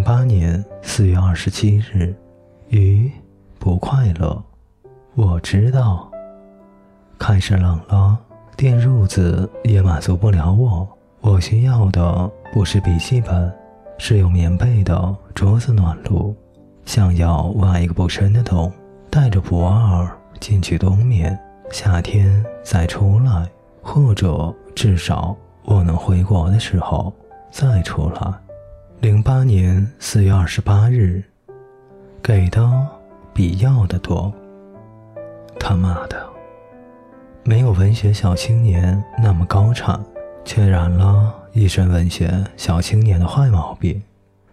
零八年四月二十七日，鱼不快乐。我知道，开始冷了，电褥子也满足不了我。我需要的不是笔记本，是有棉被的桌子暖炉。想要挖一个不深的洞，带着不二进去冬眠，夏天再出来，或者至少我能回国的时候再出来。零八年四月二十八日，给的比要的多。他妈的，没有文学小青年那么高产，却染了一身文学小青年的坏毛病。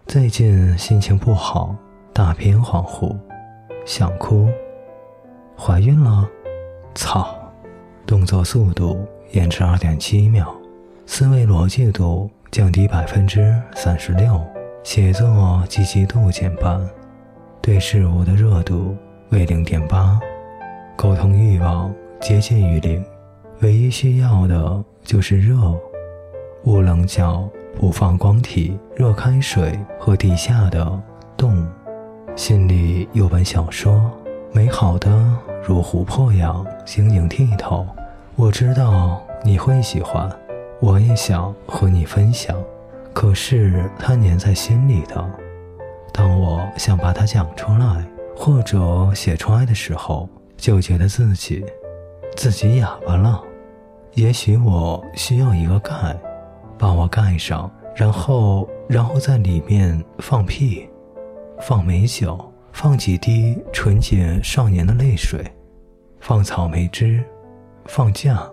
最近心情不好，大片恍惚，想哭。怀孕了？操！动作速度延迟二点七秒，思维逻辑度。降低百分之三十六，写作积极度减半，对事物的热度为零点八，沟通欲望接近于零，唯一需要的就是热。无棱角不放光体，热开水和地下的洞。心里有本小说，美好的如琥珀样晶莹剔透。我知道你会喜欢。我也想和你分享，可是它粘在心里的。当我想把它讲出来或者写出来的时候，就觉得自己自己哑巴了。也许我需要一个盖，把我盖上，然后然后在里面放屁，放美酒，放几滴纯洁少年的泪水，放草莓汁，放酱。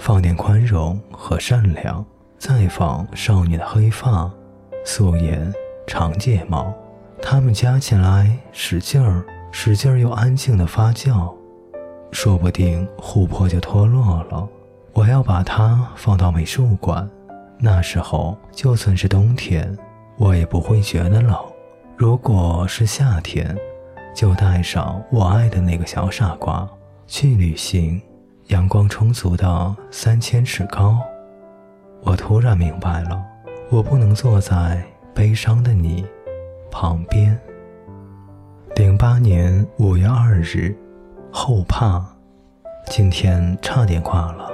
放点宽容和善良，再放少女的黑发、素颜、长睫毛，它们加起来使劲儿、使劲儿又安静的发酵，说不定琥珀就脱落了。我要把它放到美术馆，那时候就算是冬天，我也不会觉得冷。如果是夏天，就带上我爱的那个小傻瓜去旅行。阳光充足的三千尺高，我突然明白了，我不能坐在悲伤的你旁边。零八年五月二日，后怕，今天差点挂了。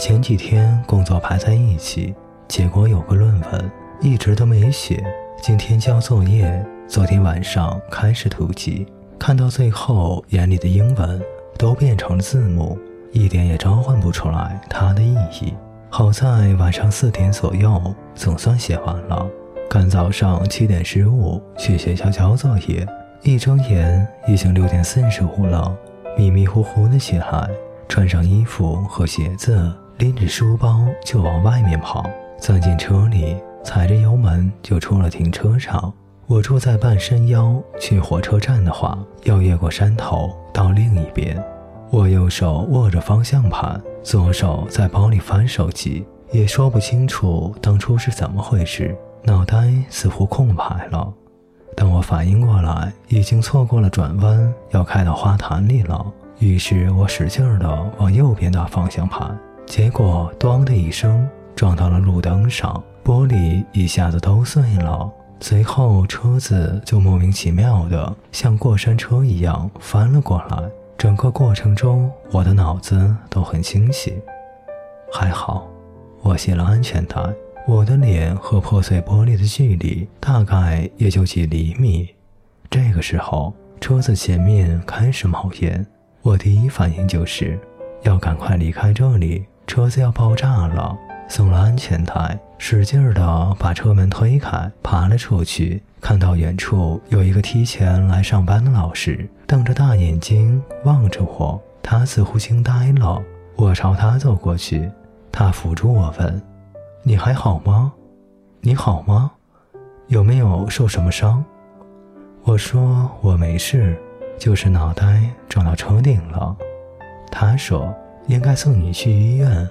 前几天工作排在一起，结果有个论文一直都没写，今天交作业，昨天晚上开始突击，看到最后，眼里的英文都变成了字母。一点也召唤不出来它的意义。好在晚上四点左右总算写完了，赶早上七点十五去学校交作业。一睁眼已经六点四十五了，迷迷糊糊的起来，穿上衣服和鞋子，拎着书包就往外面跑。钻进车里，踩着油门就出了停车场。我住在半山腰，去火车站的话要越过山头到另一边。我右手握着方向盘，左手在包里翻手机，也说不清楚当初是怎么回事，脑袋似乎空白了。等我反应过来，已经错过了转弯，要开到花坛里了。于是我使劲儿地往右边打方向盘，结果“咣”的一声撞到了路灯上，玻璃一下子都碎了。随后车子就莫名其妙地像过山车一样翻了过来。整个过程中，我的脑子都很清晰。还好，我系了安全带。我的脸和破碎玻璃的距离大概也就几厘米。这个时候，车子前面开始冒烟。我第一反应就是要赶快离开这里，车子要爆炸了。松了安全带，使劲儿地把车门推开，爬了出去。看到远处有一个提前来上班的老师，瞪着大眼睛望着我。他似乎惊呆了。我朝他走过去，他扶住我问：“你还好吗？你好吗？有没有受什么伤？”我说：“我没事，就是脑袋撞到车顶了。”他说：“应该送你去医院。”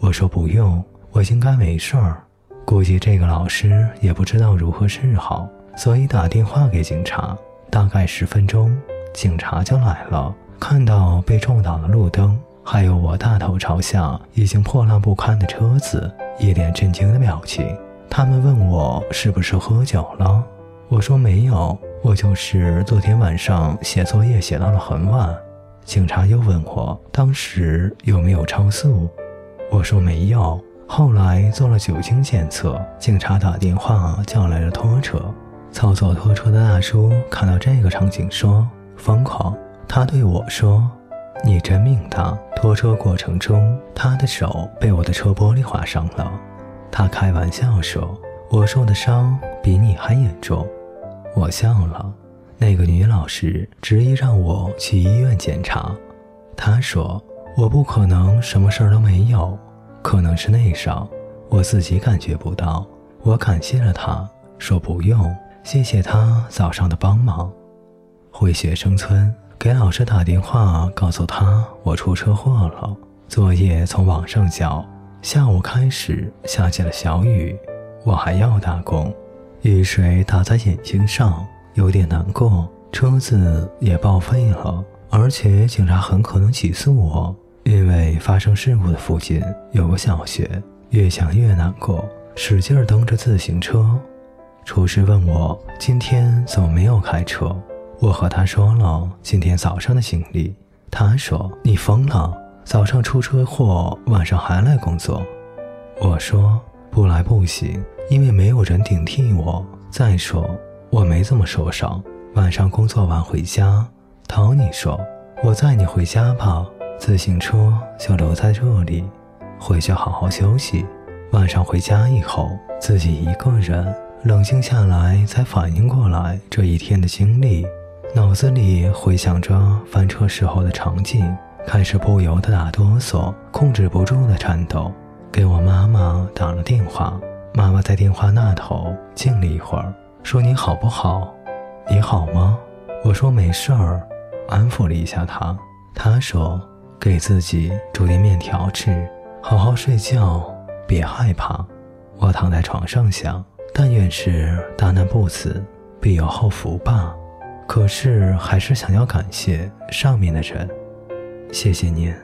我说：“不用，我应该没事儿。”估计这个老师也不知道如何是好，所以打电话给警察。大概十分钟，警察就来了。看到被撞倒的路灯，还有我大头朝下、已经破烂不堪的车子，一脸震惊的表情。他们问我是不是喝酒了，我说没有，我就是昨天晚上写作业写到了很晚。警察又问我当时有没有超速，我说没有。后来做了酒精检测，警察打电话叫来了拖车。操作拖车的大叔看到这个场景说：“疯狂。”他对我说：“你真命大。”拖车过程中，他的手被我的车玻璃划伤了。他开玩笑说：“我受的伤比你还严重。”我笑了。那个女老师执意让我去医院检查。她说：“我不可能什么事儿都没有，可能是内伤，我自己感觉不到。”我感谢了他，说不用，谢谢他早上的帮忙。回学生村给老师打电话，告诉他我出车祸了，作业从网上交。下午开始下起了小雨，我还要打工，雨水打在眼睛上。有点难过，车子也报废了，而且警察很可能起诉我，为发生事故的附近有个小学。越想越难过，使劲蹬着自行车。厨师问我今天怎么没有开车，我和他说了今天早上的行李。他说你疯了，早上出车祸，晚上还来工作。我说不来不行，因为没有人顶替我。再说。我没怎么受伤，晚上工作完回家，Tony 说：“我载你回家吧，自行车就留在这里，回去好好休息。”晚上回家以后，自己一个人冷静下来，才反应过来这一天的经历，脑子里回想着翻车时候的场景，开始不由得打哆嗦，控制不住的颤抖。给我妈妈打了电话，妈妈在电话那头静了一会儿。说你好不好？你好吗？我说没事儿，安抚了一下她，她说给自己煮点面条吃，好好睡觉，别害怕。我躺在床上想，但愿是大难不死，必有后福吧。可是还是想要感谢上面的人，谢谢您。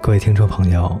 各位听众朋友，